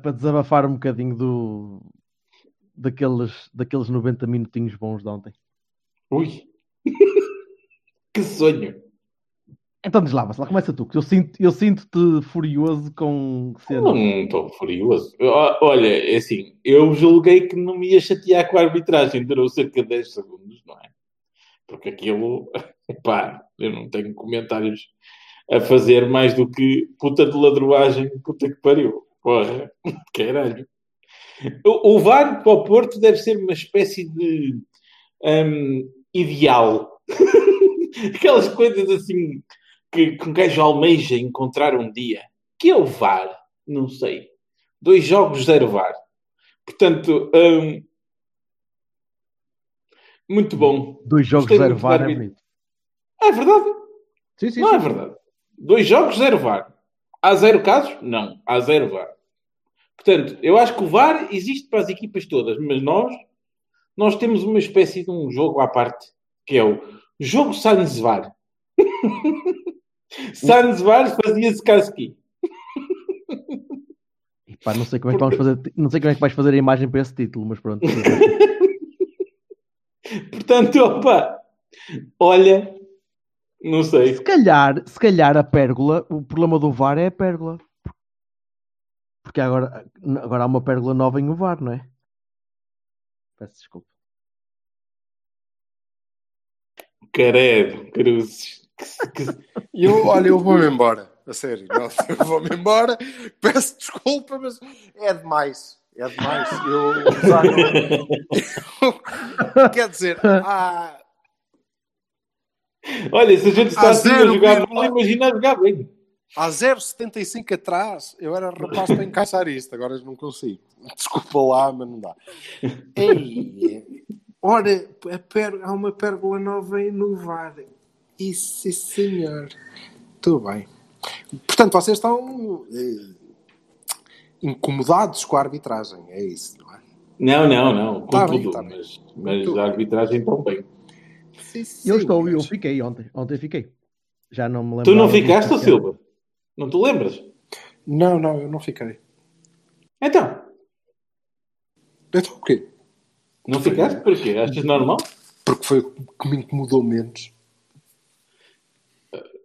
Para, desabafar um bocadinho do, daqueles, daqueles 90 minutinhos bons de ontem. Ui! que sonho! Então diz lá, Marcelo, começa tu, que eu sinto-te eu sinto furioso com cenas. Não estou furioso. Olha, é assim, eu julguei que não me ia chatear com a arbitragem, durou cerca de 10 segundos, não é? Porque aquilo, pá, eu não tenho comentários a fazer mais do que puta de ladruagem, puta que pariu. Porra, caralho. O, o VAR para o Porto deve ser uma espécie de um, ideal. Aquelas coisas assim que, que um gajo almeja encontrar um dia. Que é o VAR? Não sei. Dois jogos, zero VAR. Portanto, um, muito bom. Dois jogos, Gostei zero VAR é bonito. É verdade. Sim, sim, Não sim. é verdade. Dois jogos, zero VAR. Há zero casos? Não. Há zero VAR. Portanto, eu acho que o VAR existe para as equipas todas, mas nós, nós temos uma espécie de um jogo à parte, que é o jogo Sans-VAR. Sans-VAR fazia-se Kasky. Pá, não sei como é que vamos fazer, não sei como é que vais fazer a imagem para esse título, mas pronto. Portanto, opa, olha, não sei. Se calhar, se calhar a pérgola, o problema do VAR é a pérgola. Porque agora, agora há uma pérgola nova em o VAR, não é? Peço desculpa. Caredo, cruzes. Eu, olha, eu vou-me embora. A sério. Não, eu vou-me embora. Peço desculpa, mas é demais. É demais. Eu, já não... Quer dizer, há... Olha, se a gente está assim a jogar mal, imagina a jogar bem. Há 0,75 atrás, eu era rapaz para encaixar isto, agora não consigo. Desculpa lá, mas não dá. Ei, ora, há uma pérgola nova no VAR. Isso, senhor. Tudo bem. Portanto, vocês estão eh, incomodados com a arbitragem, é isso, não é? Não, não, não. Com Tá tudo, bem, tá mas, mas a arbitragem tão Sim, eu estou, eu fiquei ontem. Ontem fiquei. Já não me lembro. Tu não ficaste, Silva? Não te lembras? Não, não, eu não fiquei. Então? Então o quê? Não ficaste? Porquê? Achas normal? Porque foi o que me incomodou menos.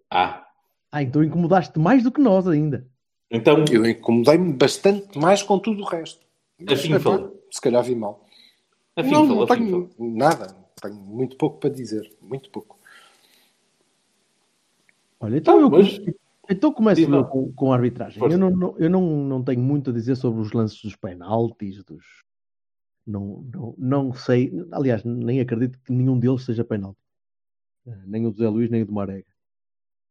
Ah. Ah, então incomodaste mais do que nós ainda. Então... Eu incomodei-me bastante mais com tudo o resto. A FIFA. Se calhar vi mal. A FIFA, não, não a tenho nada. Tenho muito pouco para dizer. Muito pouco. Olha, então, Tá, eu, mas- então começo eu com, com a arbitragem. Força. Eu, não, não- eu não, não tenho muito a dizer sobre os lances dos penaltis, dos. Não, não, não sei. Aliás, nem acredito que nenhum deles seja penalti. Eh, Nem o do Zé Luís, nem o do Marega.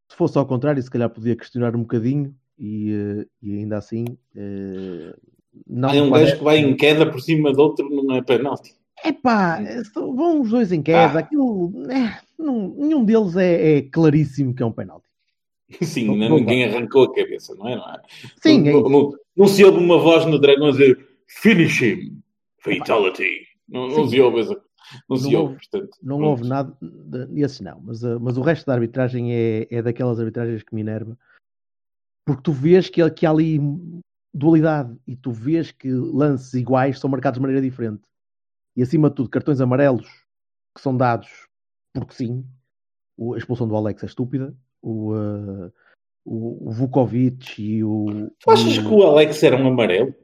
Se fosse ao contrário, se calhar podia questionar um bocadinho e, eh, e ainda assim. eh, não É um gajo que vai em queda por cima do outro, não é penalti. Epá, só- vão os dois em queda. Ah. Aquilo, eh, não- nenhum deles é, é claríssimo que é um penalti. Sim, Não- não- não ninguém arrancou a cabeça, não é? Não, é? Sim, é não, isso. não, se ouve uma voz no Dragão a dizer finish him, fatality. Não, não se ouve essa. Não, se Não ouve, portanto. Não pronto. houve nada desses não, mas, uh, mas o resto da arbitragem é, é daquelas arbitragens que me enerva porque tu vês que, que há ali dualidade e tu vês que lances iguais são marcados de maneira diferente e acima de tudo cartões amarelos que são dados porque sim o- a expulsão do Alex é estúpida o, uh, o, o Vukovic e o, Tu achas e que o Alex era um amarelo?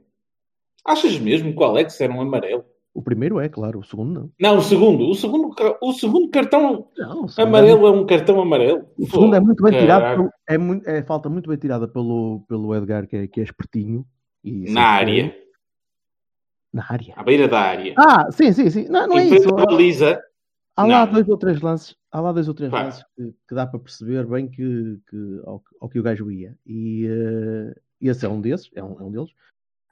Achas mesmo que o Alex era um amarelo? o primeiro é claro, o segundo não Não, o segundo. O segundo, o segundo cartão não o segundo é amarelo é um cartão amarelo. O segundo é muito bem tirado, Caralho. pelo- é, muito, é falta muito bem tirada pelo, pelo Edgar, que é, que é espertinho. E Na área. Na área. À beira da área. Ah, sim, sim, sim. Não, não é isso. à baliza. Há lá Não. dois ou três lances, há lá dois ou três Pá. lances que, que dá para perceber bem que, que, ao, que- ao que o gajo ia. E eh, esse é um desses, é um, é um deles.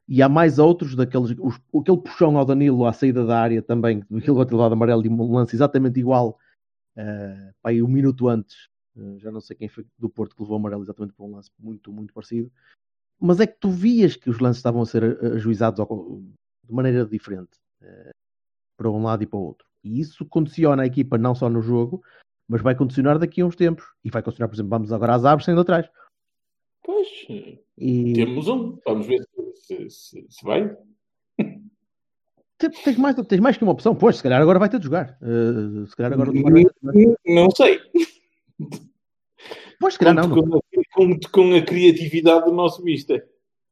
E há mais outros daqueles, os, aquele puxão ao Danilo à saída da área também, aquele outro lado amarelo e um lance exatamente igual, pá, aí um minuto antes, eh, já não sei quem foi do Porto que levou o amarelo exatamente por um lance muito, muito parecido. Mas é que tu vias que os lances estavam a ser ajuizados ao- de maneira diferente, eh, para um lado e para o outro. E isso condiciona a equipa não só no jogo, mas vai condicionar daqui a uns tempos. E vai condicionar, por exemplo, vamos agora às aves saindo atrás. Pois, E temos um. Vamos ver se, se, se vai. te- tens mais, tens mais que uma opção. Pois, se calhar agora vai ter de jogar. Eh, se calhar agora o Tomás vai ter de jogar. Não sei. Pois, se calhar não. Conto não. com, a- conto com a criatividade do nosso mister.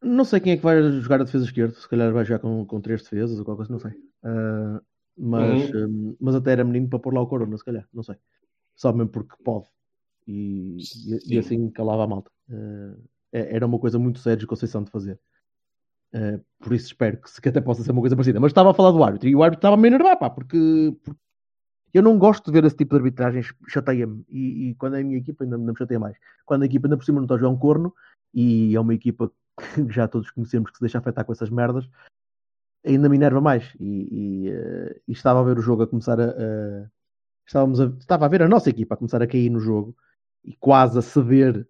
Não sei quem é que vai jogar a defesa esquerda. Se calhar vai jogar com, com três defesas ou qualquer coisa, não sei. Ah, mas, Uhum. hum, mas até era menino para pôr lá o Corona, se calhar, não sei. Só mesmo porque pode. E, e- e assim calava a malta. É- era uma coisa muito séria de Conceição de fazer. Ah, por isso espero que, que até possa ser uma coisa parecida. Mas estava a falar do árbitro e o árbitro estava a me enervar, pá, porque, porque eu não gosto de ver esse tipo de arbitragens, chateia-me. E, e quando é a minha equipa, ainda, ainda me chateia mais. Quando a equipa ainda por cima não está a jogar um corno e é uma equipa que já todos conhecemos que se deixa afetar com essas merdas, ainda me enerva mais. E, e, eh, e estava a ver o jogo a começar a. estávamos a, estava a ver a nossa equipa a começar a cair no jogo e quase a ceder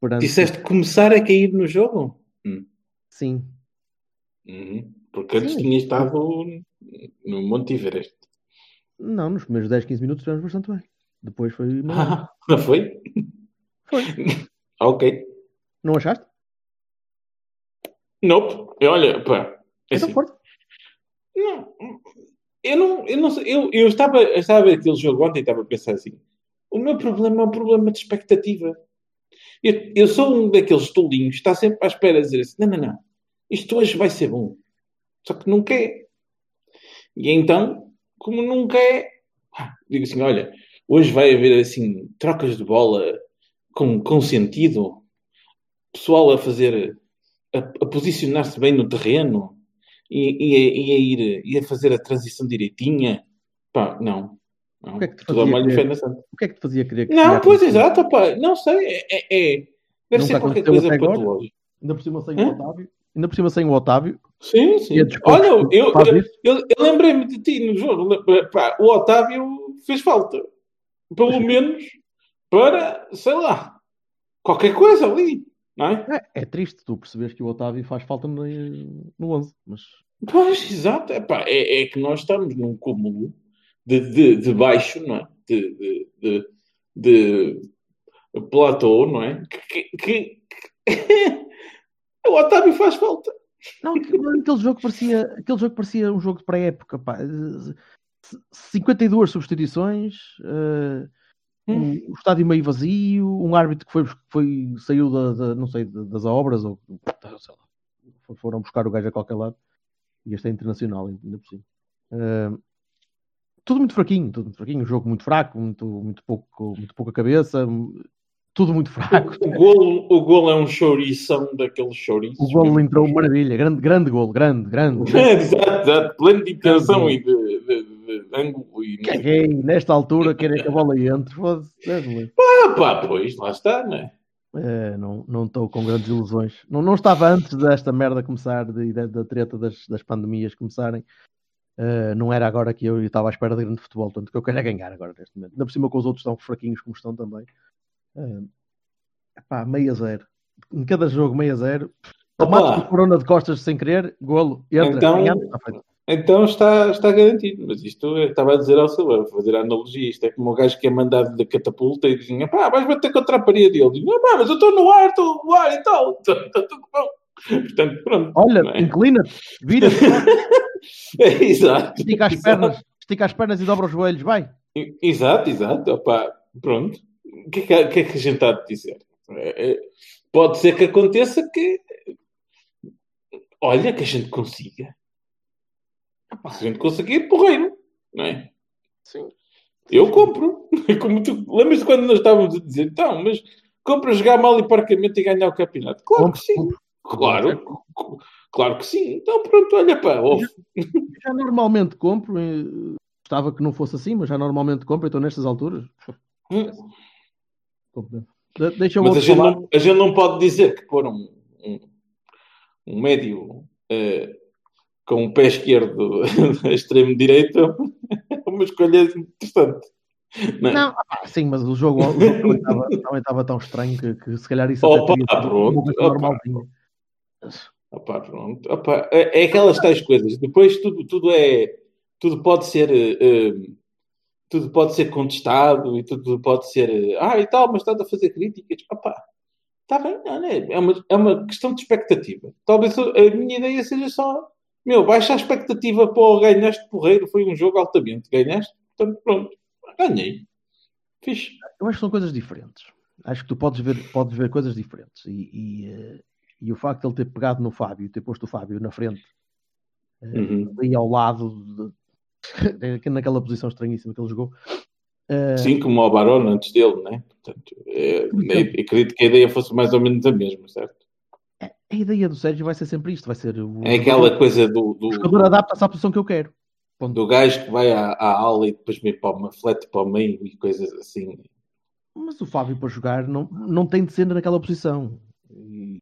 perante. Disseste começar a cair no jogo? Sim. Uhum. Porque antes Sim. tinha estado no Monte Everest. Não, nos primeiros 10, 15 minutos estivemos bastante bem. Depois foi. Ah, não foi? Foi. ok. Não achaste? Nope. Olha, pá. é Então assim. Não, eu não, eu não sei, eu, eu estava, eu estava a ver aquele jogo ontem e estava a pensar assim, o meu problema é um problema de expectativa. Eu, eu sou um daqueles tolinhos que está sempre à espera de dizer assim, não, não, não, isto hoje vai ser bom. Só que nunca é. E então, como nunca é, digo assim, olha, hoje vai haver assim, trocas de bola com, com sentido, pessoal a fazer, a, a posicionar-se bem no terreno, e, e, a- e a ir e a fazer a transição direitinha. Pá, não. não. O que é que te Tudo. O que é que te fazia querer que Não, pois exato, pá. Não sei. É, é- é- Deve Nunca ser qualquer coisa patológica. Ainda por cima sem Hã? o Otávio. Ainda por cima sem o Otávio. Sim, sim. Olha, eu, eu, eu, eu lembrei-me de ti no jogo. Pá, o Otávio fez falta. Pelo menos para, sei lá, qualquer coisa ali. Não é? É, é triste tu perceberes que o Otávio faz falta no, no 11. Mas Pois, exato. Epá, é, é que nós estamos num cúmulo de, de, de baixo, não é? De, de, de, de platô, não é? Que, que, que- o Otávio faz falta. Não, aquele jogo parecia, aquele jogo parecia um jogo de pré-época, pá. Eh, 52 substituições, eh, um- o estádio meio vazio, um árbitro que foi, foi saiu da, da- não sei, da- das obras ou sei lá, foram buscar o gajo a qualquer lado. E este é internacional, ainda por cima. Eh, tudo muito fraquinho, tudo muito fraquinho, um jogo muito fraco, muito, muito pouco, muito pouca cabeça, tudo muito fraco. O golo, o golo é um chourição daqueles chouriços. O golo entrou maravilha, grande, grande golo, grande, grande. Exato, exato. Pleno de intenção e de, de, de ângulo. E... Caguei, nesta altura, querem que a bola entre. Foda-se, livre. Ah, pá, pois, lá está, não é? É, não não estou com grandes ilusões. Não, não estava antes desta merda começar, de, da, da treta das, das pandemias começarem. É, não era agora que eu estava à espera de grande futebol, tanto que eu quero é ganhar agora neste momento. Ainda por cima com os outros estão fraquinhos como estão também. É, meio a zero. Em cada jogo, meio a zero. Tomates Opa. com corona de costas sem querer, golo, entra, Então- ganhamos, está feito. Então está, está garantido. Mas isto eu estava a dizer ao Silva, fazer a analogia. Isto é como o gajo que é mandado da catapulta e dizia, pá, vais bater contra a parede. E ele diz, não, pá, mas eu estou no ar, estou no ar e tal. Está, está tudo bom. Portanto, pronto. Olha, é? inclina-te, vira-te, É, exato. estica as Exato. pernas, estica as pernas e dobra os joelhos, vai. Exato, exato. Opá, pronto. O que, é que é que a gente está a dizer? É, é, pode ser que aconteça que. Olha, que a gente consiga. Se a gente conseguir, porreiro. Não é? Sim. Eu compro. Como tu, lembras-te quando nós estávamos a dizer, então, mas compra jogar mal e parcamente e ganhar o campeonato? Claro Compro, que sim. compro. Claro, claro que sim. Então, pronto, olha pá, ouve. Já normalmente compro, eh, Gostava que não fosse assim, mas já normalmente compro, então nestas alturas. Hum. De- Deixa Mas a gente, não, a gente não pode dizer que pôr um, um, um médio eh, com o pé esquerdo a extremo direito é uma escolha interessante. Não é? Não, ah, sim, mas o jogo, o jogo também estava- também estava tão estranho que, que se calhar isso Opa, até pronto, uma coisa opa. pronto. Opá, é, é aquelas tais coisas. Depois tudo, tudo é. Tudo pode ser. eh, tudo pode ser contestado e tudo pode ser. eh, ah, e tal, mas estás a fazer críticas. Opá, está bem, olha, é uma, é uma questão de expectativa. Talvez a minha ideia seja só. Meu, baixa a expectativa para o ganhaste porreiro. Foi um jogo altamente. Ganhaste, portanto, pronto. Ganhei. Fixe. Eu acho que são coisas diferentes. Acho que tu podes ver, podes ver coisas diferentes. E, e, eh, e o facto de ele ter pegado no Fábio, ter posto o Fábio na frente, eh, Uhum. ali ao lado, de- naquela posição estranhíssima que ele jogou, eh, Sim, como o Barone antes dele, né? Portanto, é, é, acredito que a ideia fosse mais ou menos a mesma, certo? A ideia do Sérgio vai ser sempre isto: vai ser o, É aquela coisa do, do, o jogador adapta-se à posição que eu quero. Ponto. do gajo que vai à, à aula e depois vem para uma flat para o meio e coisas assim. Mas o Fábio para jogar não, não tem de ser naquela posição. E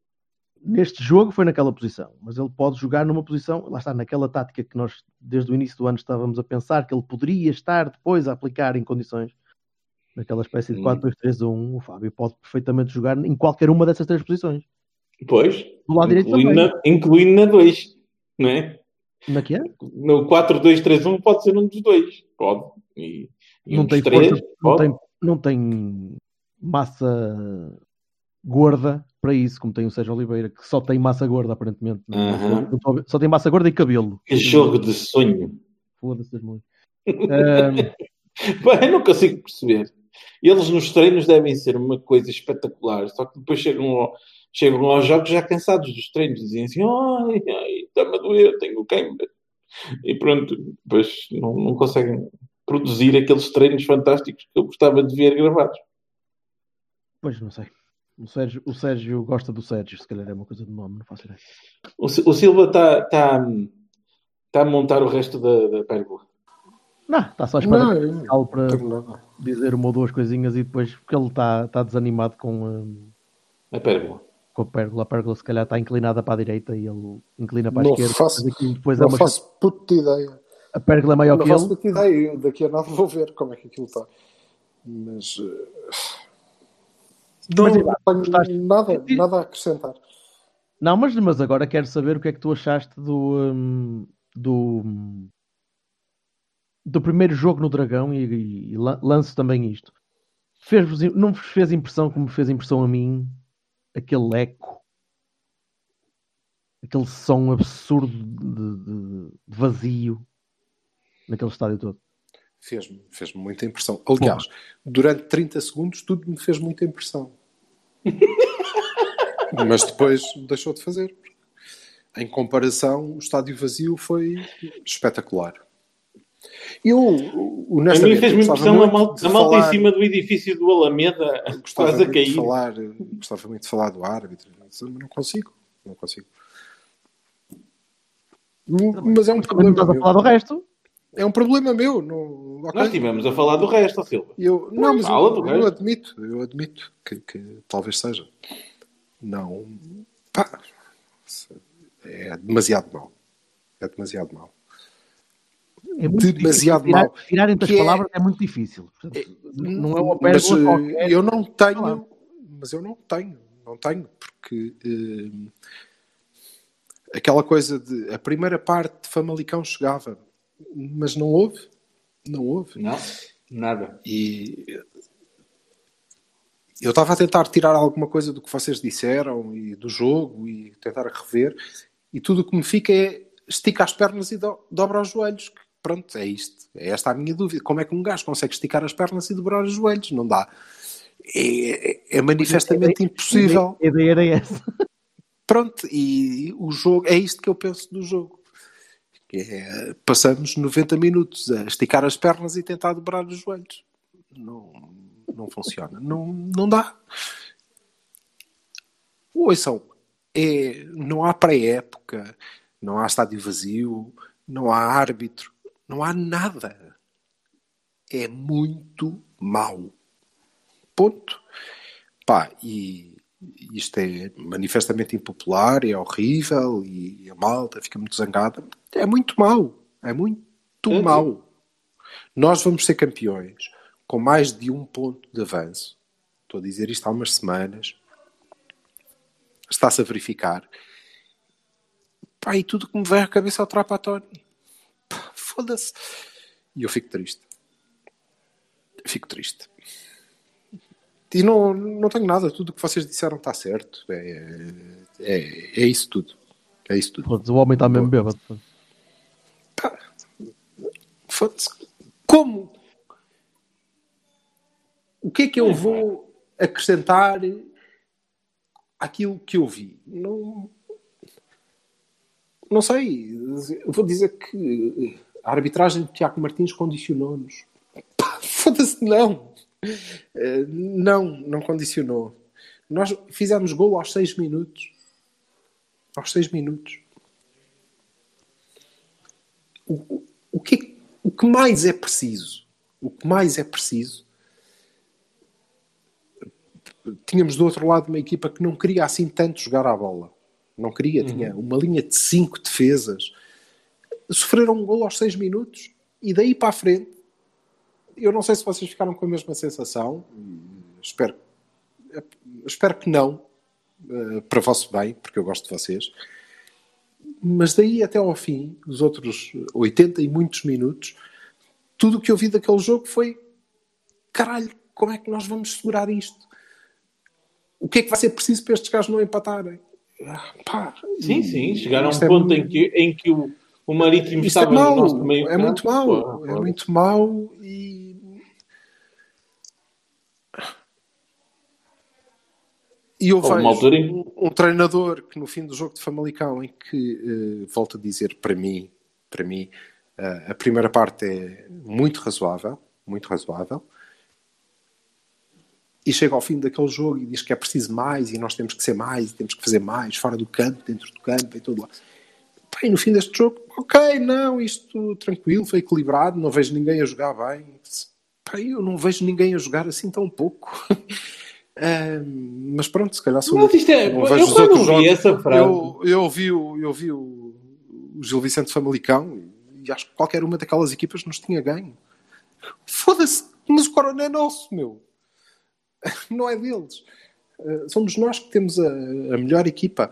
neste jogo foi naquela posição, mas ele pode jogar numa posição, lá está, naquela tática que nós desde o início do ano estávamos a pensar que ele poderia estar depois a aplicar em condições naquela espécie de Hum. 4-2-3-1. O Fábio pode perfeitamente jogar em qualquer uma dessas três posições. Pois, Do lado direito incluindo também. na, incluindo na 2, não é? Na que é? No 4-2-3-1 pode ser um dos dois. Pode. E, e Não um tem três, força, não tem, não tem massa gorda para isso, como tem o Sérgio Oliveira, que só tem massa gorda, aparentemente. Ver- Só tem massa gorda e cabelo. Que jogo de sonho. Foda-se, muito. Pá, eu não consigo perceber. Eles nos treinos devem ser uma coisa espetacular, só que depois chegam, ao- chegam aos jogos já cansados dos treinos, dizem assim: ai, ai, está-me a doer, tenho queima. E pronto, depois não, não conseguem produzir aqueles treinos fantásticos que eu gostava de ver gravados. pois não sei. O Sérgio, o Sérgio gosta do Sérgio, se calhar é uma coisa de nome, não faço ideia. O, o Silva está tá, tá a montar o resto da, da pérgola. Não, está só a esperar Não, para não dizer uma ou duas coisinhas e depois, porque ele está está desanimado com, ahm, A pérgola. com a pérgola. A pérgola se calhar está inclinada para a direita e ele inclina para a Não esquerda. faço- depois é Não uma... faço puta ideia. A pérgola é maior Não que faço ele. puta ideia. Eu daqui a nada vou ver como é que aquilo está. Mas. eh, Não, Mas, não tenho nada, nada a acrescentar. Não, mas, mas agora quero saber o que é que tu achaste do, hum, do, hum, do primeiro jogo no Dragão e, e- e lan- lanço também isto. Fez-vos, não vos fez impressão como me fez impressão a mim aquele eco, aquele som absurdo de, de- de vazio naquele estádio todo? Fez-me fez muita impressão. Aliás, durante 30 segundos tudo me fez muita impressão. Mas depois deixou de fazer. Em comparação, o estádio vazio foi espetacular. Eu, A mim honestamente, fez-me impressão a malta, de a malta falar- em cima do edifício do Alameda, gostava quase a muito cair. de falar, gostava muito de falar do árbitro, mas não consigo, não consigo. Mas é um problema estás a meu. falar do resto? É um problema meu. Não, ok. Nós estivemos a falar do resto, Silva. Eu, não, mas fala eu, do eu resto. admito, eu admito que, que talvez seja. Não. Pá, é demasiado mau. É demasiado mau. É muito Demasiado difícil. Tirar, mau. tirar entre as Que é- palavras é muito difícil. Portanto, não é uma mas pérola eh, qualquer. eu não tenho, mas eu não tenho, não tenho, porque eh, aquela coisa de a primeira parte de Famalicão chegava, mas não houve, não houve. Não, nada. E eu estava a tentar tirar alguma coisa do que vocês disseram e do jogo e tentar rever, e tudo o que me fica é estica as pernas e do- dobra os joelhos. Pronto, é isto. É esta a minha dúvida. Como é que um gajo consegue esticar as pernas e dobrar os joelhos? Não dá. É, é- é manifestamente impossível. A ideia era essa. Pronto, e o jogo, é isto que eu penso do jogo. É, passamos 90 minutos a esticar as pernas e tentar dobrar os joelhos. Não, não funciona. Não, não dá. Ouçam, é, não há pré-época, não há estádio vazio, não há árbitro, não há nada. é muito mau. Ponto. Pá, e isto é manifestamente impopular, é horrível e a malta fica muito zangada. É muito mau. É muito É, mau. Nós vamos ser campeões com mais de um ponto de avanço. Estou a dizer isto há umas semanas. Está-se a verificar. Pá, e tudo que me vem à cabeça é o Trapatóni. Foda-se. E eu fico triste. Fico triste. E não, não tenho nada. Tudo o que vocês disseram está certo. É, é, é isso tudo. É isso tudo. Foda-se, o homem está mesmo bêbado. Pá, foda-se. Como? O que é que eu vou acrescentar àquilo que eu vi? Não, não sei. Eu vou dizer que a arbitragem de Tiago Martins condicionou-nos. Foda-se, não. Eh, Não, não condicionou. Nós fizemos gol aos 6 minutos. Aos 6 minutos. O, o, o, que, o que mais é preciso? O que mais é preciso? Tínhamos do outro lado uma equipa que não queria assim tanto jogar à bola. Não queria, tinha uma linha de 5 defesas. Sofreram um gol aos 6 minutos e daí para a frente eu não sei se vocês ficaram com a mesma sensação. Espero, espero que não, eh, para vosso bem, porque eu gosto de vocês. Mas daí até ao fim, os outros 80 e muitos minutos, tudo o que eu vi daquele jogo foi: caralho, como é que nós vamos segurar isto? O que é que vai ser preciso para estes gajos não empatarem? Ah, pá, Sim, sim. Chegaram a um é ponto muito- em que, em que o, o Marítimo é estava no mau, nosso meio é muito mau, Pô, é muito mau e e Houve vejo um, um treinador que no fim do jogo de Famalicão em que eh, volto a dizer para mim para mim eh, a primeira parte é muito razoável muito razoável e chega ao fim daquele jogo e diz que é preciso mais e nós temos que ser mais e temos que fazer mais fora do campo, dentro do campo e tudo lá e no fim deste jogo, ok, não, isto tranquilo, foi equilibrado, não vejo ninguém a jogar bem. Pá, eu não vejo ninguém a jogar assim tão pouco. Mas pronto, se calhar sou Mas isto é- não eu quando outros vi jogos. essa frase- Eu, eu ouvi, o, eu ouvi o, o Gil Vicente Famalicão e acho que qualquer uma daquelas equipas nos tinha ganho. Foda-se, mas o Corona é nosso, meu. Não é deles. Uh, somos nós que temos a, a melhor equipa.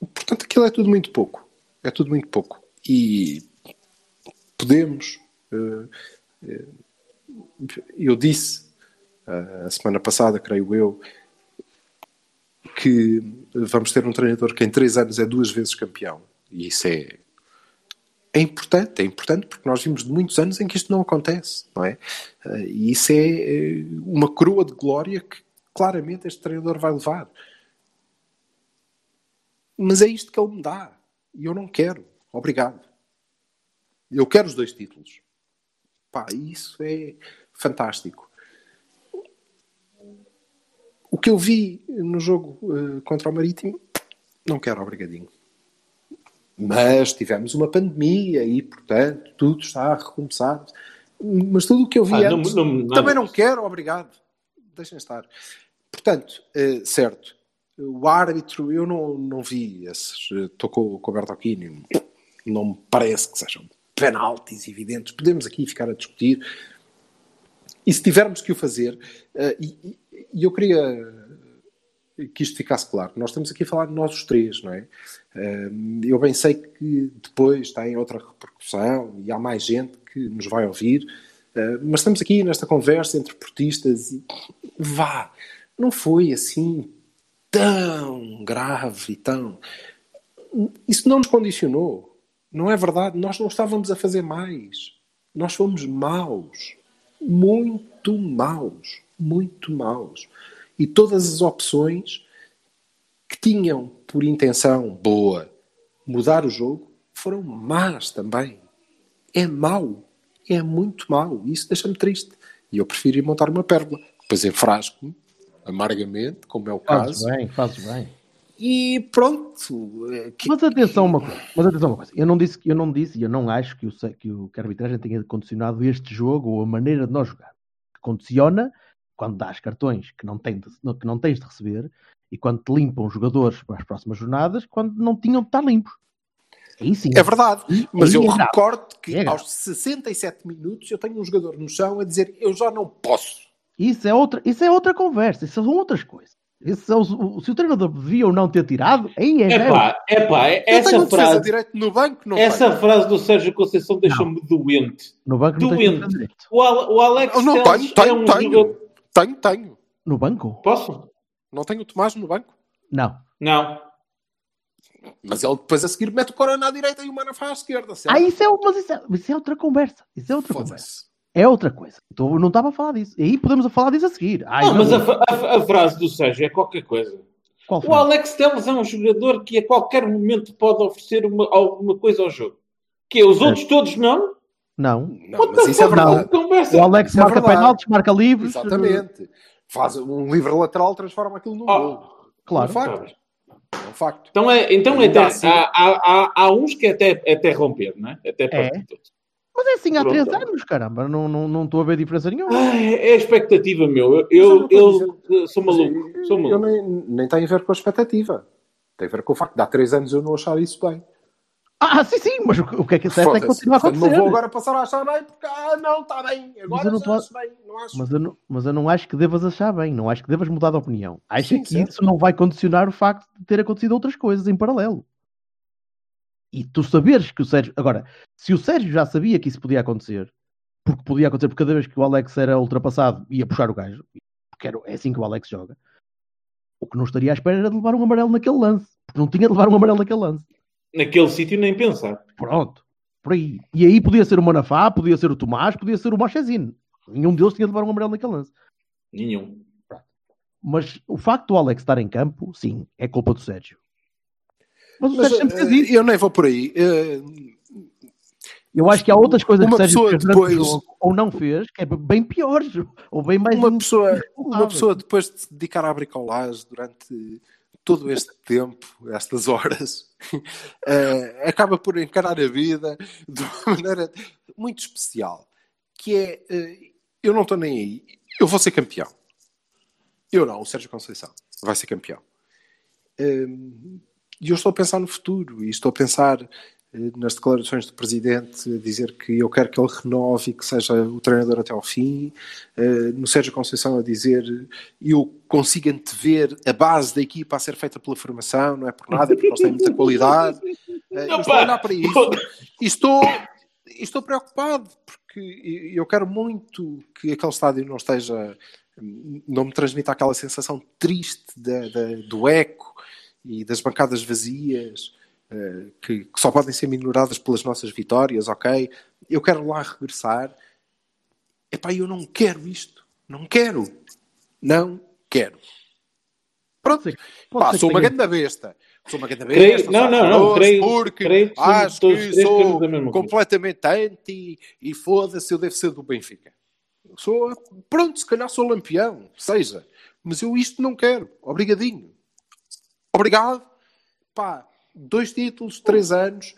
Portanto, aquilo é tudo muito pouco. É tudo muito pouco. E podemos. uh, uh, eu disse uh, a semana passada, creio eu, que vamos ter um treinador que em três anos é duas vezes campeão. E isso é, é importante, é importante porque nós vimos de muitos anos em que isto não acontece, não é? E isso é eh, uma coroa de glória que claramente este treinador vai levar. Mas é isto que ele me dá. E eu não quero. Obrigado. Eu quero os dois títulos. Pá, isso é fantástico. O que eu vi no jogo uh, contra o Marítimo, não quero, obrigadinho. Mas tivemos uma pandemia e, portanto, tudo está a recomeçar. Mas tudo o que eu vi Ah, não- antes, não- nada também não quero, obrigado. Deixem estar. Portanto, eh, certo, o árbitro, eu não, não vi esses. Estou com, com o Bertolini, não me parece que sejam penaltis evidentes. Podemos aqui ficar a discutir. E se tivermos que o fazer, eh, e, e- eu queria que isto ficasse claro, nós estamos aqui a falar de nós os três, não é? Eh, Eu bem sei que depois tem outra repercussão e há mais gente que nos vai ouvir, eh, mas estamos aqui nesta conversa entre portistas e vá, não foi assim tão grave e tão. Isso não nos condicionou, não é verdade? Nós não estávamos a fazer mais, nós fomos maus, muito maus, muito maus. E todas as opções que tinham por intenção boa mudar o jogo foram más também. É mau. É muito mau. Isso deixa-me triste. E eu prefiro ir montar uma pérola. Depois enfrasco-me, amargamente, como é o Fazes caso. bem, fazes bem. E pronto. eh, que- Mas atenção uma coisa, mas atenção uma coisa. Eu não disse, eu não disse e eu não acho que, o, que, o, que a arbitragem tenha condicionado este jogo ou a maneira de nós jogar. Condiciona quando dás cartões que não, tem de- que não tens de receber e quando te limpam os jogadores para as próximas jornadas quando não tinham de estar limpos. Aí sim. É verdade. Mas eu é recordo que É aos 67 minutos eu tenho um jogador no chão a dizer eu já não posso. Isso é outra, isso é outra conversa, isso são outras coisas. Isso é o- o- se o treinador devia ou não ter tirado, aí é. É pá, é pá, eu tenho essa frase, direito no banco, não essa tenho. frase do Sérgio Conceição deixa-me doente. No banco doente. O, Al- o Alex Não, não Telles tenho, é tenho, um tenho. jogador... Tenho, tenho. No banco? Posso? Não tenho o Tomás no banco. Não. Não. Mas ele depois a seguir mete o Corona à direita e o Manafá à esquerda, certo? Ah, isso é, mas isso é, isso é outra conversa. Isso é outra conversa. É outra coisa. Então, não estava a falar disso. E aí podemos falar disso a seguir. Ai, Não, mas a, a- a frase do Sérgio é qualquer coisa. Qual O? Alex Telles é um jogador que a qualquer momento pode oferecer uma- alguma coisa ao jogo. Que os outros todos não? Não. Não, What mas isso é verdade. Conversa. O Alex Isso é marca verdade. penaltis, marca livres. Exatamente. Faz um livre lateral, transforma aquilo num Oh. gol. Claro. É um facto. É um facto. Então é, então é até, assim- há, há, há, há uns que é até, é até romper, não é? Até É. partir todos. Mas é assim há Pronto. três anos, caramba. Não estou não, não estou a ver diferença nenhuma. Ai, é a expectativa, meu. Eu, eu eu, sou maluco. Sou Eu maluco. nem, nem tem a ver com a expectativa. Tem a ver com o facto de há três anos eu não achar isso bem. Ah, sim, sim, mas o, que- é que é certo é que continua a acontecer. Não vou agora passar a achar bem porque, ah, não, está bem. Agora eu não tô a- acho bem. Não acho. Mas eu, não, mas eu não acho que devas achar bem, não acho que devas mudar de opinião. Acho Sim, que certo. isso não vai condicionar o facto de ter acontecido outras coisas em paralelo. E tu saberes que o Sérgio. Agora, se o Sérgio já sabia que isso podia acontecer, porque podia acontecer, porque cada vez que o Alex era ultrapassado ia puxar o gajo, porque era, é assim que o Alex joga, o que não estaria à espera era de levar um amarelo naquele lance, porque não tinha de levar um amarelo naquele lance. Naquele sítio nem pensar. Pronto, por aí. E aí podia ser o Manafá, podia ser o Tomás, podia ser o Mochezine. Nenhum deles tinha de levar um amarelo naquele lance. Nenhum. Mas o facto do Alex estar em campo, sim, é culpa do Sérgio. Mas o Sérgio sempre fez eh, isso. eu nem vou por aí. Eh, Eu acho que há outras coisas que o uma Sérgio pessoa depois- ou não fez, que é bem piores, ou bem mais uma pessoa, uma pessoa depois de se dedicar à bricolagem durante todo este tempo, estas horas, eh, acaba por encarar a vida de uma maneira muito especial, que é, eh, eu não estou nem aí, eu vou ser campeão. Eu não, o Sérgio Conceição vai ser campeão. Eh, E eu estou a pensar no futuro, e estou a pensar eh, nas declarações do Presidente a dizer que eu quero que ele renove e que seja o treinador até ao fim, eh, no Sérgio Conceição a dizer eu consigo antever a base da equipa a ser feita pela formação, não é por nada, é porque eles têm muita qualidade. Eh, eu estou a olhar para isso e estou, estou preocupado, porque eu quero muito que aquele estádio não esteja, não me transmita aquela sensação triste da- da- do eco e das bancadas vazias, eh, que, que só podem ser minoradas pelas nossas vitórias, ok? Eu quero lá regressar. Epá, eu não quero isto. Não quero. Não quero. Pronto. Pode ser- pode Pá, sou uma tenha- grande besta. Sou uma grande Creio- besta. não, sou não, não, rigoroso, creio- porque creio que acho que sou completamente anti e foda-se, eu devo ser do Benfica. Sou, pronto, se calhar sou lampião, seja. Mas eu isto não quero. Obrigadinho. Obrigado. Pá, dois títulos, três anos.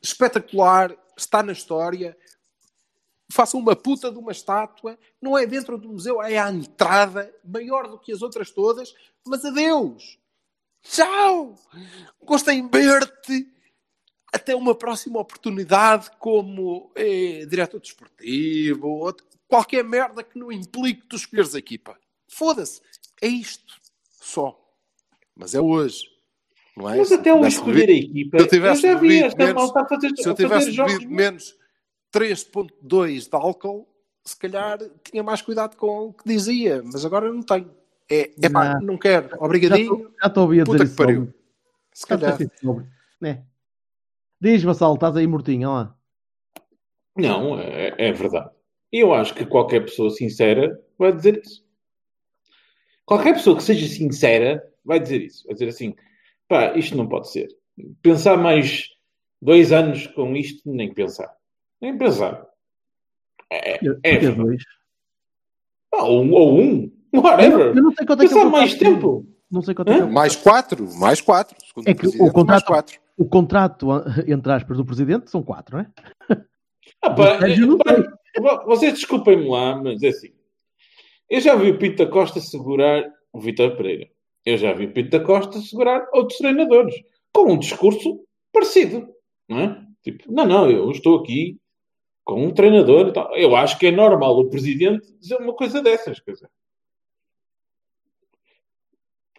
Espetacular. Está na história. Façam uma puta de uma estátua. Não é dentro do museu, é à entrada. Maior do que as outras todas. Mas adeus. Tchau. Gostei em ver-te. Até uma próxima oportunidade como eh, diretor desportivo. ou Qualquer merda que não implique tu escolheres a equipa. Foda-se. É isto. Só. Mas é hoje. Não é? Mas até o escolher a equipa, se eu tivesse já vi bebido esta menos- malta a fazer, se eu tivesse bebido menos 3.2 de álcool, se calhar tinha mais cuidado com o que dizia, mas agora não tenho. É, é pá, Não. não quero. Obrigadinho. já estou a ouvir a dizer que pariu. sobre- Se calhar. Né? Diz, Vassal, estás aí mortinho, olha lá. Não, é, é verdade. E eu acho que qualquer pessoa sincera vai dizer isso. Qualquer pessoa que seja sincera vai dizer isso. Vai dizer assim: pá, isto não pode ser. Pensar mais dois anos com isto, nem pensar. Nem pensar. É, é verdade. dois. ou, um, ou um, whatever. eu não sei quanto é que Pensar ele mais tempo. Não sei quanto é que é o Mais quatro, mais quatro. Segundo É que o mais contrato- quatro. O contrato, ah, entre aspas, do presidente são quatro, não é? Ah, pá, vocês desculpem-me lá, mas é assim. Eu já vi o Pinto da Costa segurar o Vitor Pereira. Eu já vi Pinto da Costa segurar outros treinadores com um discurso parecido, não é? Tipo, não, não, eu estou aqui com um treinador e tal. Eu acho que é normal o presidente dizer uma coisa dessas, quer dizer.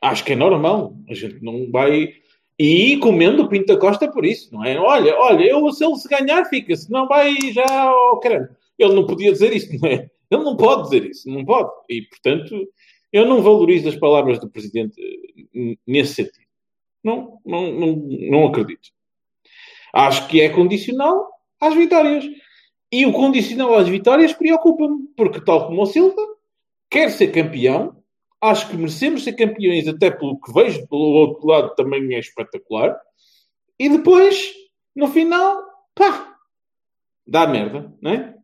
Acho que é normal. A gente não vai. E comendo o Pinto da Costa por isso, não é? Olha, olha, eu se ele se ganhar, fica, se não vai já ao caramba. Ele não podia dizer isso, não é? Ele não pode dizer isso, não pode. E, portanto, eu não valorizo as palavras do Presidente eh, nesse sentido. Não, não, não, não acredito. Acho que é condicional às vitórias. E o condicional às vitórias preocupa-me, porque, tal como o Silva, quer ser campeão, acho que merecemos ser campeões, até pelo que vejo, pelo outro lado também é espetacular. E depois, no final, pá, dá merda, não é?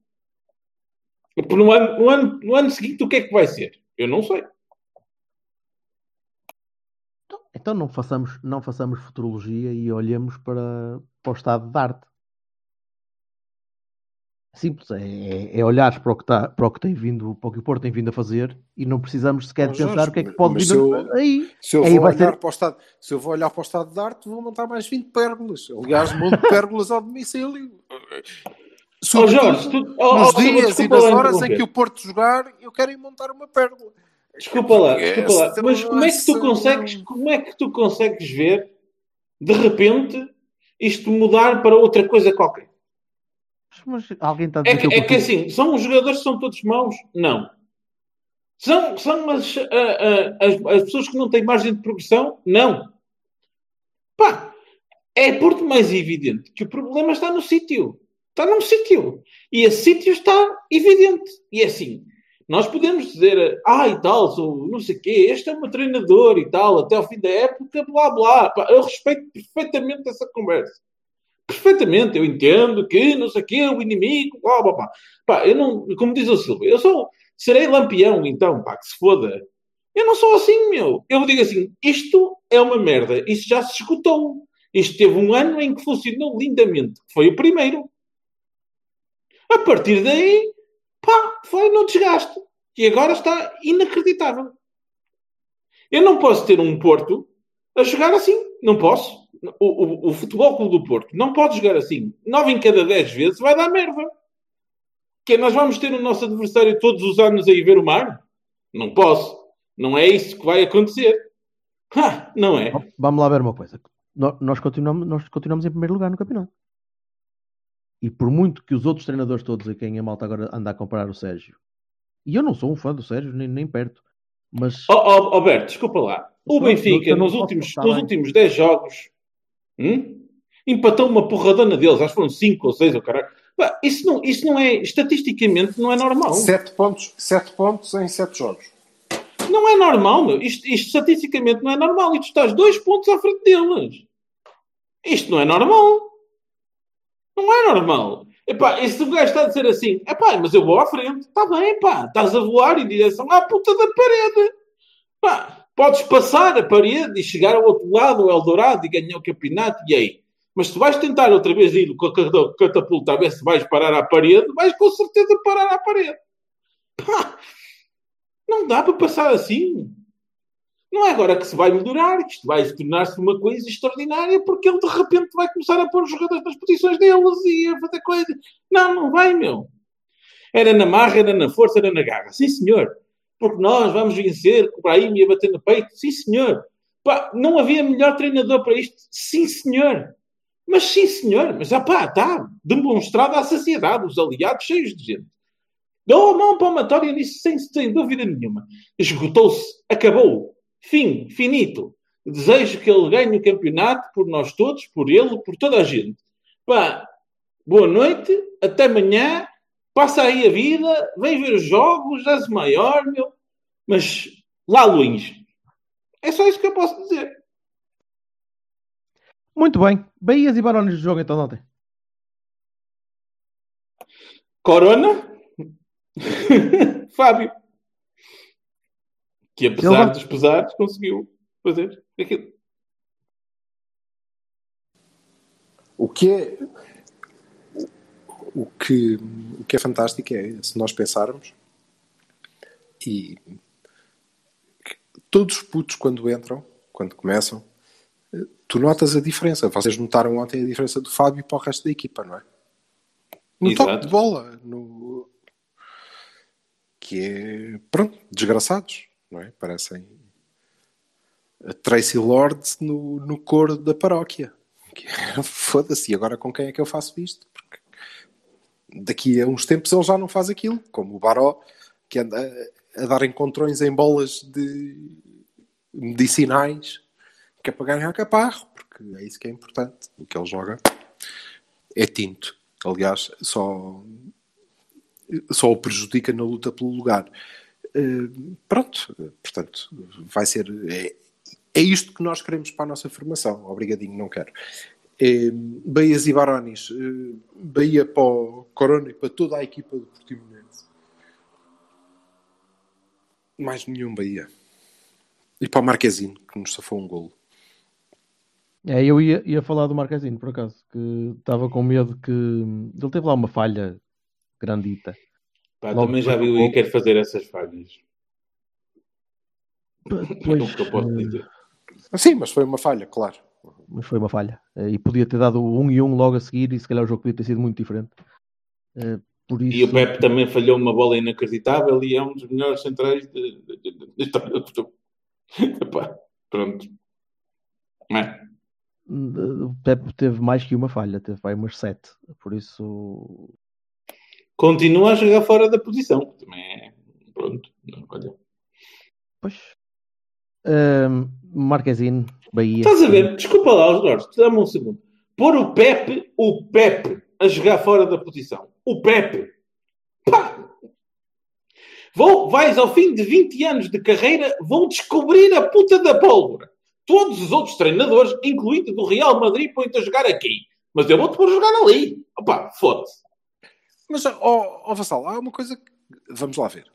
No ano, no, ano, no ano seguinte, o que é que vai ser? Eu não sei. Então não façamos, não façamos futurologia e olhemos para, para o estado de arte. Simples, é, é, é olhares para o, que está, para o que tem vindo, para o que o Porto tem vindo a fazer e não precisamos sequer Oh, de pensar Jorge, o que é que mas- pode mas vir eu- aí. Se eu, Aí vou vai olhar ser- para o estado, se eu vou olhar para o estado de arte, vou montar mais 20 pérgolas. Aliás, monto pérgolas ao domicílio. Oh, Sobretudo Jorge, tu, oh, nos oh, dias e nas horas em que o Porto jogar, eu quero ir montar uma pérgola. Desculpa lá, desculpa lá. Mas como é que tu consegues, como é que tu consegues ver de repente isto mudar para outra coisa qualquer? Mas alguém está a É dizer que, que, é que assim, são os jogadores que são todos maus? Não. São, são as, as, as pessoas que não têm margem de progressão? Não. Pá, é por demais evidente que o problema está no sítio. Está num sítio. E esse sítio está evidente. E é assim, nós podemos dizer, ah, e tal, sou não sei o quê, este é o meu treinador e tal, até ao fim da época, blá, blá. Eu respeito perfeitamente essa conversa. Perfeitamente, eu entendo que não sei o quê, o inimigo, blá, blá, blá. Pá, eu não, como diz o Silva, eu sou, serei lampião, então, pá, que se foda. Eu não sou assim, meu. Eu digo assim, isto é uma merda, isto já se escutou. Isto teve um ano em que funcionou lindamente, foi o primeiro. A partir daí, pá, foi no desgaste. E agora está inacreditável. Eu não posso ter um Porto a jogar assim. Não posso. O, o, o Futebol Clube do Porto não pode jogar assim. Nove em cada dez vezes vai dar merda. Que nós vamos ter o nosso adversário todos os anos aí ver o mar? Não posso. Não é isso que vai acontecer. Ha, não é. Vamos lá ver uma coisa. Nós continuamos, nós continuamos em primeiro lugar no campeonato. E por muito que os outros treinadores todos a quem a malta agora anda a comparar o Sérgio, e eu não sou um fã do Sérgio, nem, nem perto, mas Oh, oh, Alberto, desculpa lá. O Benfica, nos, últimos, nos últimos 10 jogos, hum, empatou uma porradona deles. Acho que foram 5 ou 6, ou caralho. Isso não, isso não é, estatisticamente, não é normal. 7 pontos, sete pontos em 7 jogos. Não é normal, meu. Isto, isto estatisticamente não é normal. E tu estás dois pontos à frente deles. Isto não é normal. Não é normal. Epá, e se o gajo está a dizer assim, epá, mas eu vou à frente. Está bem, pá. Estás a voar em direção à puta da parede. Pá, podes passar a parede e chegar ao outro lado, ao Eldorado, e ganhar o campeonato. E aí? Mas se vais tentar outra vez ir com a cata- catapulta a ver se vais parar à parede, vais com certeza parar à parede. Não dá para passar assim. Não é agora que se vai melhorar, que isto vai tornar-se uma coisa extraordinária, porque ele de repente vai começar a pôr os jogadores nas posições deles e a fazer coisas. Não, não vai, meu. Era na marra, era na força, era na garra. Sim, senhor. Porque nós vamos vencer com o Brahim e a bater no peito. Sim, senhor. Pá, não havia melhor treinador para isto. Sim, senhor. Mas sim, senhor. Mas, ah, pá, está demonstrado à saciedade, os aliados cheios de gente. Dou a mão palmatória nisso sem, sem dúvida nenhuma. Esgotou-se. Acabou. Fim. Finito. Desejo que ele ganhe o campeonato por nós todos, por ele, por toda a gente. Pá, boa noite. Até amanhã. Passa aí a vida. Vem ver os jogos. Já-se maior, meu. Mas lá longe. É só isso que eu posso dizer. muito bem. Bahias e Barões do jogo então ontem. Corona. Fábio. Que apesar Silva? dos pesares conseguiu. fazer aquilo. O que é. O que, o que é fantástico é se nós pensarmos e todos os putos quando entram, quando começam, tu notas a diferença. Vocês notaram ontem a diferença do Fábio para o resto da equipa, não é? No Exato. toque de bola, no... que é pronto, desgraçados, não é? Parecem a Tracy Lords no, no coro da paróquia. É, Foda-se, agora com quem é que eu faço isto? Porque daqui a uns tempos ele já não faz aquilo, como o Baró, que anda a, a dar encontrões em bolas de medicinais, que é para ganhar caparro, porque é isso que é importante. O que ele joga é tinto. Aliás, só, só o prejudica na luta pelo lugar. Eh, pronto, portanto, vai ser. É, é isto que nós queremos para a nossa formação. Obrigadinho, não quero. Bahias e Barones, eh, Bahia para o Corona e para toda a equipa do Portimonense. Mais nenhum Bahia. E para o Marquezine, que nos safou um golo. É, eu ia, ia falar do Marquezine, por acaso, que estava com medo que ele teve lá uma falha grandita. Pá, Logo também já depois vi do o. Iker fazer essas falhas. É o que eu posso eh, dizer. Sim, mas foi uma falha, claro. mas foi uma falha. Eh, E podia ter dado um e um logo a seguir e se calhar o jogo podia ter sido muito diferente. Eh, Por E o isso, Pepe também falhou uma bola inacreditável e é um dos melhores centrais da história do futebol. Epá, pronto. É. o Pepe teve mais que uma falha, teve vai umas sete. Por isso, Continua a jogar fora da posição. Também é. Pronto. Não, olha. pois. Ehm, Marquezine, Bahia. Estás a ver? Desculpa lá, os Jorge, dá-me um segundo. Pôr o Pepe, o Pepe, a jogar fora da posição. O Pepe. Pá! Vou, vais ao fim de 20 anos de carreira, vão descobrir a puta da pólvora. Todos os outros treinadores, incluindo do Real Madrid, põem-te a jogar aqui. Mas eu vou-te pôr a jogar ali. Opá, foda-se. Mas, ó ó, Vassal, há uma coisa que. Vamos lá ver.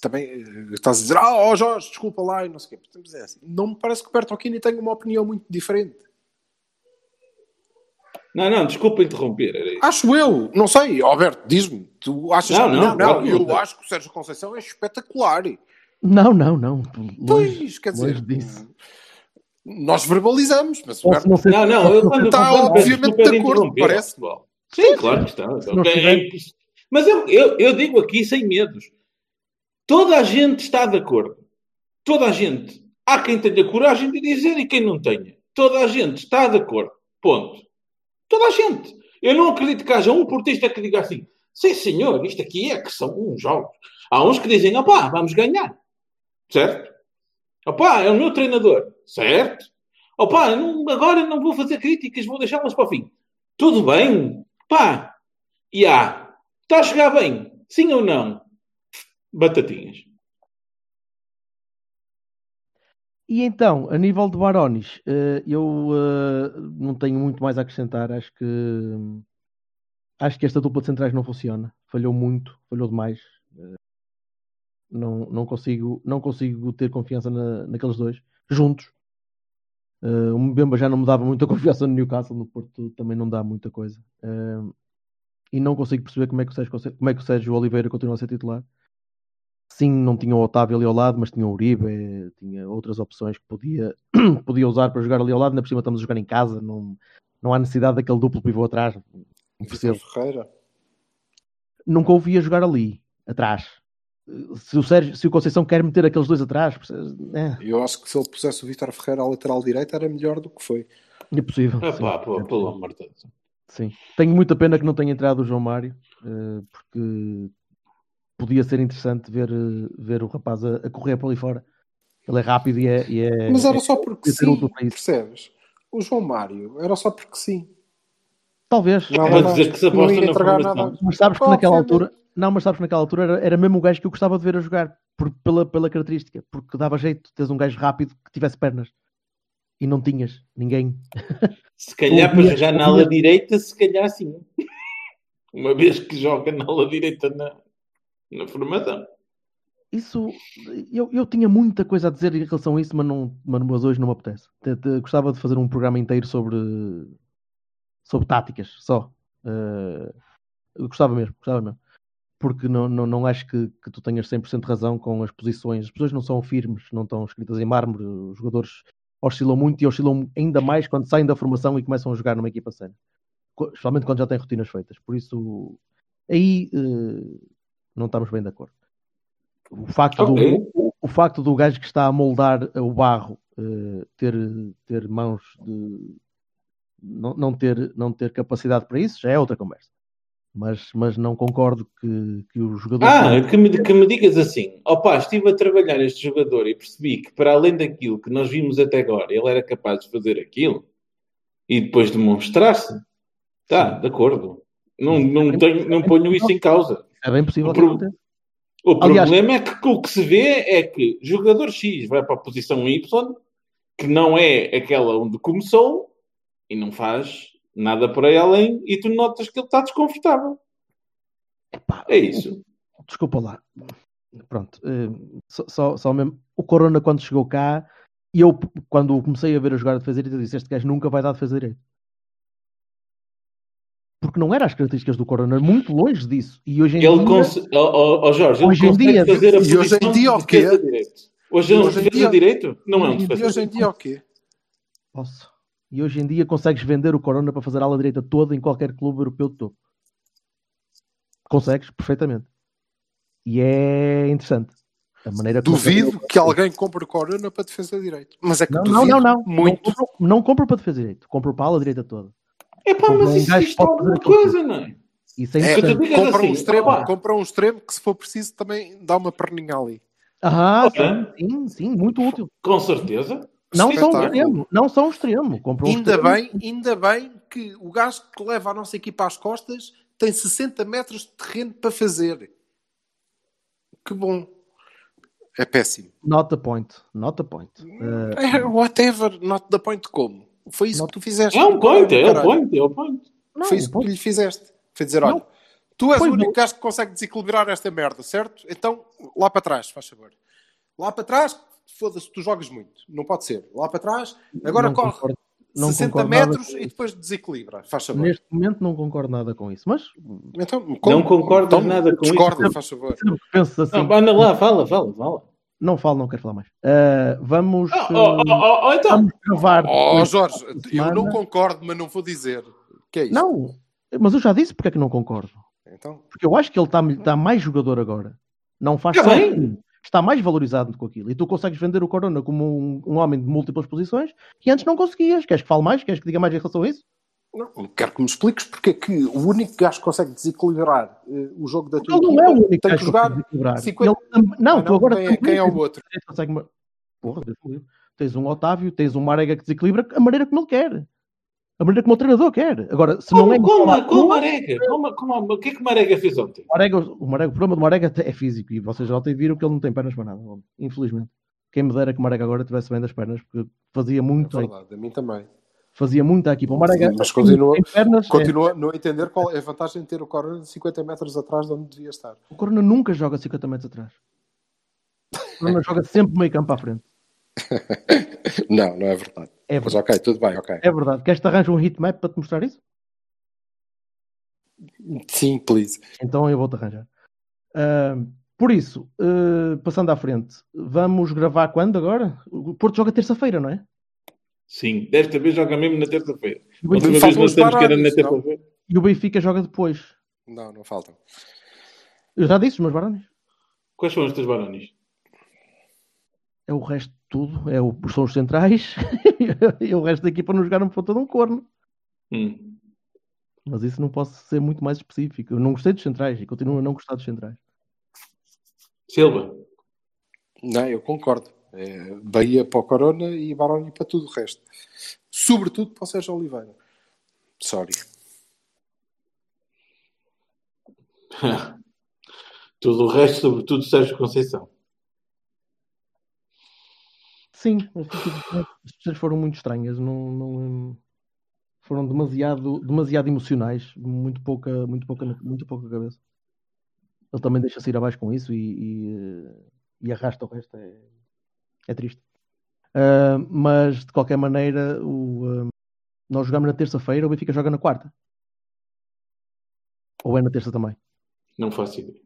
Também eh, estás a dizer, ah, ó Jorge, desculpa lá e não sei o quê. Mas é assim, não me parece que o Bertolini tenha uma opinião muito diferente. Não, não, desculpa interromper. Era isso. Acho eu, não sei, Alberto, diz-me, tu achas Não, que não, claro que eu não. acho que o Sérgio Conceição é espetacular. Não, não, não. Longe, Pois, quer dizer, disso. nós verbalizamos, mas o não Não, não, eu Está obviamente de acordo, interromper, parece. pessoal. Sim, claro que está. não Ok, estiver- é Mas eu, eu, eu digo aqui sem medos. Toda a gente está de acordo. Toda a gente. Há quem tenha coragem de dizer e quem não tenha. Toda a gente está de acordo. Ponto. Toda a gente. Eu não acredito que haja um portista que diga assim: sim, senhor, isto aqui é que são uns jogos. Há uns que dizem: opá, vamos ganhar. Certo? Opá, é o meu treinador. Certo? Opá, não- agora não vou fazer críticas, vou deixá-las para o fim. Tudo bem? Pá, e há. Está a jogar bem? Sim ou não? Batatinhas. E então, a nível de Barones, eh, eu eh, não tenho muito mais a acrescentar. Acho que acho que esta dupla de centrais não funciona. Falhou muito, falhou demais. Eh, Não, não, consigo, não consigo ter confiança na, naqueles dois juntos. O Mbemba já não me dava muita confiança no Newcastle, no Porto também não dá muita coisa. E não consigo perceber como é que o Sérgio, como é que o Sérgio Oliveira continua a ser titular. Sim, não tinha o Otávio ali ao lado, mas tinha o Uribe, tinha outras opções que podia, podia usar para jogar ali ao lado. Ainda por cima estamos a jogar em casa, não, não há necessidade daquele duplo pivô atrás. Ferreira. Nunca o via jogar ali, atrás. Se o, Sérgio, se o Conceição quer meter aqueles dois atrás, é, Eu acho que se ele pusesse o Vitor Ferreira à lateral direita era melhor do que foi. é possível. Ah, sim. pá, pô, pelo amor de Deus. Sim. Tenho muita pena que não tenha entrado o João Mário, eh, porque podia ser interessante ver, eh, ver o rapaz a, a correr por ali fora. Ele é rápido e é. E é Mas era é- só porque ser sim, percebes? O João Mário era só porque sim. Talvez. Mais. dizer que se Não aposta na formação. Mas sabes que naquela altura. Não, mas sabes que naquela altura era, era mesmo o gajo que eu gostava de ver a jogar, por, pela, pela característica, porque dava jeito de teres um gajo rápido que tivesse pernas. E não tinhas ninguém. Se calhar para jogar na ala direita, se calhar sim. Uma vez que joga na ala direita na, na formação. isso eu, eu tinha muita coisa a dizer em relação a isso, mas, não, mas hoje não me apetece. Te- te- Gostava de fazer um programa inteiro sobre, sobre táticas só. Eu gostava mesmo, gostava mesmo. Porque não, não, não acho que, que tu tenhas 100% razão com as posições. As posições não são firmes, não estão escritas em mármore. Os jogadores oscilam muito e oscilam ainda mais quando saem da formação e começam a jogar numa equipa séria. Especialmente quando já têm rotinas feitas. Por isso, aí eh, não estamos bem de acordo. O facto, Ok. do, o, o facto do gajo que está a moldar o barro eh, ter, ter mãos de não, não, ter, não ter capacidade para isso já é outra conversa. Mas, mas não concordo que, que o jogador. Ah, que me, que me digas assim, opá, estive a trabalhar este jogador e percebi que para além daquilo que nós vimos até agora, ele era capaz de fazer aquilo e depois demonstrar-se. Tá, de acordo. Não, não, tenho, não ponho isso em causa. é bem possível o que pro- aconteça. O Aliás- problema é que o que se vê é que jogador X vai para a posição Y, que não é aquela onde começou, e não faz nada por aí além, e tu notas que ele está desconfortável. Epá, É isso. Desculpa lá. Pronto. eh, só, só, só mesmo. O Corona, quando chegou cá, e eu, quando comecei a ver a jogar defesa direita, eu disse: Este gajo nunca vai dar defesa direita. Porque não era as características do Corona, muito longe disso. E hoje em Ele dia. consegue. Oh, oh, oh, Jorge, ele Hoje em consegue dia- fazer a e hoje em dia de o quê? defesa direito. Hoje é um defesa dia- direito? Não é um E defesa hoje em direito. dia o quê? Posso. E hoje em dia consegues vender o Corona para fazer a ala direita toda em qualquer clube europeu de topo. Consegues, perfeitamente. E é interessante. A maneira Duvido que alguém compre Corona para defesa direito. Mas é que Não, não, não, não. muito. Não compro, não compro para defesa direito. Compro para a ala direita toda. É pá, Um mas isso gajo diz alguma coisa, não é? Isso é É, que compra um assim, extremo, opá. compra um extremo que se for preciso também dá uma perninha ali. Ah, Ok. sim, sim, muito útil. Com certeza. Não são um extremo, não são um extremo. Compro um Ainda extremo. bem, ainda bem que o gajo que leva a nossa equipa às costas tem 60 metros de terreno para fazer. Que bom. É péssimo. Not the point. Not the point. É, whatever, not the point como. Foi isso Not- que tu fizeste. É um point, é um point, é um point. não, Foi isso ponto- que lhe fizeste. Foi dizer, Não. olha, tu és Pois o único gajo que consegue desequilibrar esta merda, certo? Então, lá para trás, faz favor. Lá para trás, foda-se, tu jogas muito. Não pode ser. Lá para trás, agora não corre concordo- não 60 concordo nada metros e depois desequilibra. Faz favor. Neste momento não concordo nada com isso. Mas Então, Não concordas nada com discorda, isso? faz favor. penso assim, Não, anda lá, fala, fala, fala. não falo, não quero falar mais. Eh, vamos, Oh, oh, oh, oh, oh, então. vamos gravar. Oh, Jorge, eu não concordo, mas não vou dizer. Que é isso? Não, mas eu já disse porque é que não concordo. Então, Porque eu acho que ele está tá mais jogador agora. Não faz Está sentido. Está mais valorizado com aquilo. E tu consegues vender o Corona como um, um homem de múltiplas posições que antes não conseguias. Queres que fale mais? Queres que diga mais em relação a isso? não, quero que me expliques porque é que o único gajo que consegue desequilibrar eh, o jogo da tua Ele não equipa é o único tem que jogar desequilibrar. 50 Ele tam- não, Ah, tu agora quem, é, quem é o outro? consegue Porra, Deus tens um Otávio, tens um Marega que desequilibra a maneira como ele quer. A maneira como o treinador quer. Agora, se não é. Como, como, como o Marega? Como, como, o que é que Marega fez ontem? Marega, o, Marega, o problema do Marega é físico e vocês já ontem viram que ele não tem pernas para nada, infelizmente. Quem me dera que o Marega agora tivesse bem das pernas, porque fazia É muito, verdade, a mim também. fazia muito aqui. O Marega Mas continua- pernas, é- Continua a não entender qual é a vantagem de ter o Corona 50 metros atrás de onde devia estar. o Corona nunca joga 50 metros atrás. O Corona joga sempre meio campo à frente. Não, não é verdade. É Mas verdade. ok, tudo bem, ok. É verdade. Queres que te arranje um heatmap para te mostrar isso? Sim, please. Então eu vou-te arranjar. Ah, por isso, ah, passando à frente, vamos gravar quando agora? O Porto joga terça-feira, não é? Sim, desta vez joga mesmo na terça-feira. E última Benfica, vez nós os estamos que era na terça-feira. e o Benfica joga depois. Não, não faltam. Eu já disse os meus barões. Quais são os teus barões? É o resto de tudo. É o, são os centrais e o resto da equipa não jogaram por todo um corno. Hum. Mas isso não posso ser muito mais específico. Eu não gostei dos centrais e continuo a não gostar dos centrais. Silva. Não, eu concordo. É Bahia para o Corona e Baroni para tudo o resto. Sobretudo para o Sérgio Oliveira. Sorry. Tudo o resto, sobretudo Sérgio Conceição. Sim, as decisões foram muito estranhas. Não, não- foram demasiado, demasiado emocionais. Muito pouca, muito pouca, muito pouca cabeça. Ele também deixa-se ir abaixo com isso e, e, eh, e arrasta o resto. É, é triste. Uh, mas de qualquer maneira, o, uh, nós jogamos na terça-feira, o Benfica joga na quarta. Ou é na terça também? Não faço ideia.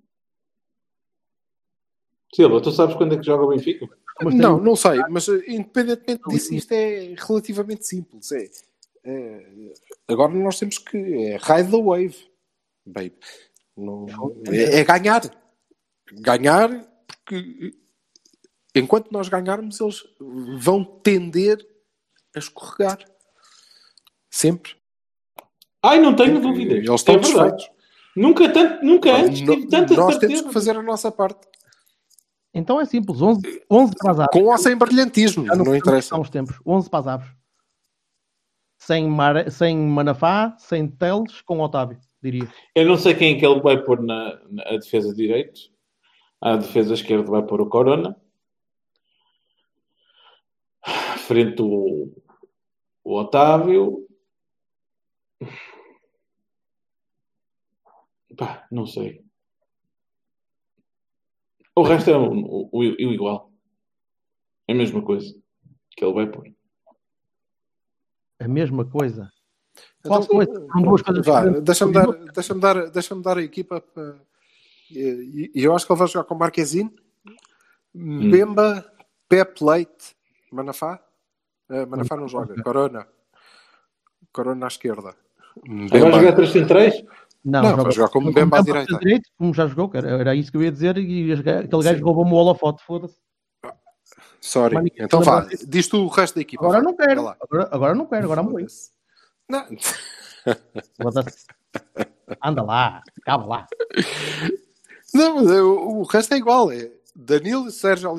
Silva, tu sabes quando é que joga o Benfica? Mas Não, não sei, mas eh, independentemente disso, isto é relativamente simples. É, é, agora nós temos que. É ride the wave, baby. Não- é, é ganhar. Ganhar, porque enquanto nós ganharmos, eles vão tender a escorregar. Sempre. Ai, não tenho dúvidas. Eles estão é desfeitos. Nunca, tanto, nunca antes No- tive tanta nós certeza. temos que fazer a nossa parte. Então é simples: 11, 11 para as aves. Com ou sem brilhantismo, Já não interessa. Há uns tempos: 11 para as aves. Sem, Mare... sem Manafá, sem Teles, com Otávio, diria. Eu não sei quem é que ele vai pôr na, na a defesa de direito. A defesa esquerda vai pôr o Corona. Frente o, o Otávio. Pá, não sei. O resto é o, o- o- o igual. É a mesma coisa que ele vai pôr. A mesma coisa. Então, Quase coisa. São duas coisas Vá, diferentes. deixa-me dar, deixa dar, deixa dar a equipa para. E eu acho que ele vai jogar com Marquezine, Bemba, Pep Leite, Manafá. Eh, Manafá não joga, Corona. Corona à esquerda. Vai jogar três centrais? Não, Não, joga- vai jogar como joga Bemba à direita. como já jogou, cara. era isso que eu ia dizer. E aquele gajo roubou-me o holofote, foda-se. Sorry. Então vá, diz tu o resto da equipa. Agora vá. não quero. Vai. Agora, agora não quero, agora morri. Não. Anda lá, acaba lá. Não, mas é, o, o resto é igual. É Danilo, Sérgio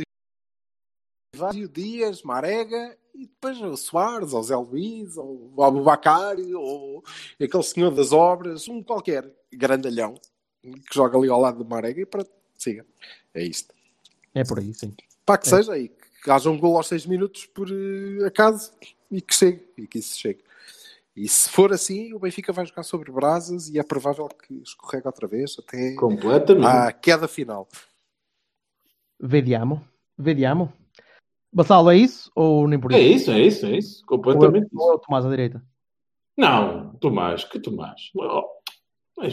Oliveira, Dias, Marega e depois o Soares, ou Zé Luís, ou o Abubacari, ou aquele senhor das obras, um qualquer grandalhão que joga ali ao lado do Marega e para siga. É isto. É por aí, sim. Para que seja e que haja um gol aos 6 minutos por eh, acaso e que chegue e que isso chegue. E se for assim, o Benfica vai jogar sobre brasas e é provável que escorrega outra vez até Completamente. à queda final. Vediamo. Vediamo. Bassalo, é isso? Ou nem por É isso? isso, é isso, é isso. Ou é, Completamente ou é o Tomás à direita? Não, Tomás, que Tomás? Oh, não é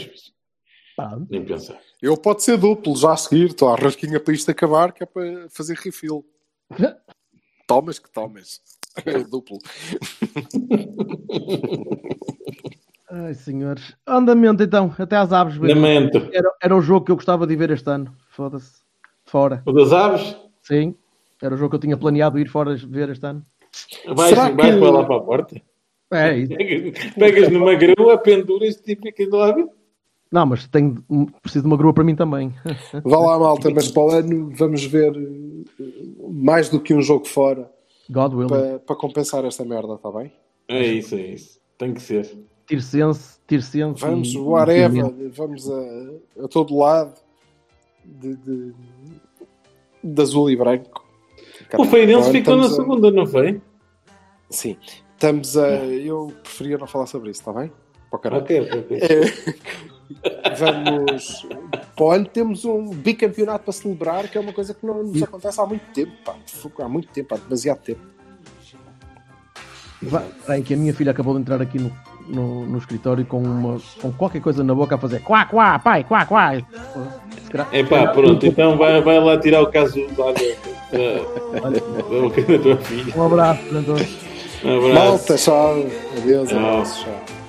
Nem pensar. Eu pode ser duplo já a seguir, estou à rasquinha para isto acabar, que é para fazer refill. Tomas que tomas. É duplo. Ai, senhores. Andamento então, até às aves. bebê. Lamento. Era, era o jogo que eu gostava de ver este ano. Foda-se. Fora. O das aves? Sim. Era o jogo que eu tinha planeado ir fora ver este ano. Vais, Será vais que- para lá para a porta? É isso. Pegas, pegas numa grua, penduras-te e ficas lá. Não, mas tenho, preciso de uma grua para mim também. Vá lá, malta, mas para o ano vamos ver eh, mais do que um jogo fora God willing. para, para compensar esta merda, está bem? É isso, é isso. Tem que ser. Tircense, Tircense. Vamos, e- whatever, vamos a, a todo lado de, de, de azul e branco. O Feirense ficou na a- segunda, não foi? Sim, estamos a. Eu preferia não falar sobre isso, está bem? Para. Ok, ok, ok. É, vamos. Para o ano temos um bicampeonato para celebrar, que é uma coisa que não nos acontece há muito tempo, pá. Há muito tempo, há demasiado tempo. Va- Peraí, que a minha filha acabou de entrar aqui no, no, no escritório com, uma, com qualquer coisa na boca a fazer quá, quá, pai, quá, quá. É pá, pronto, então vai, vai lá tirar o caso lá da, tua filha. Um abraço para todos. Um abraço. Malta, tchau. Adeus, Tchau. abraço, tchau.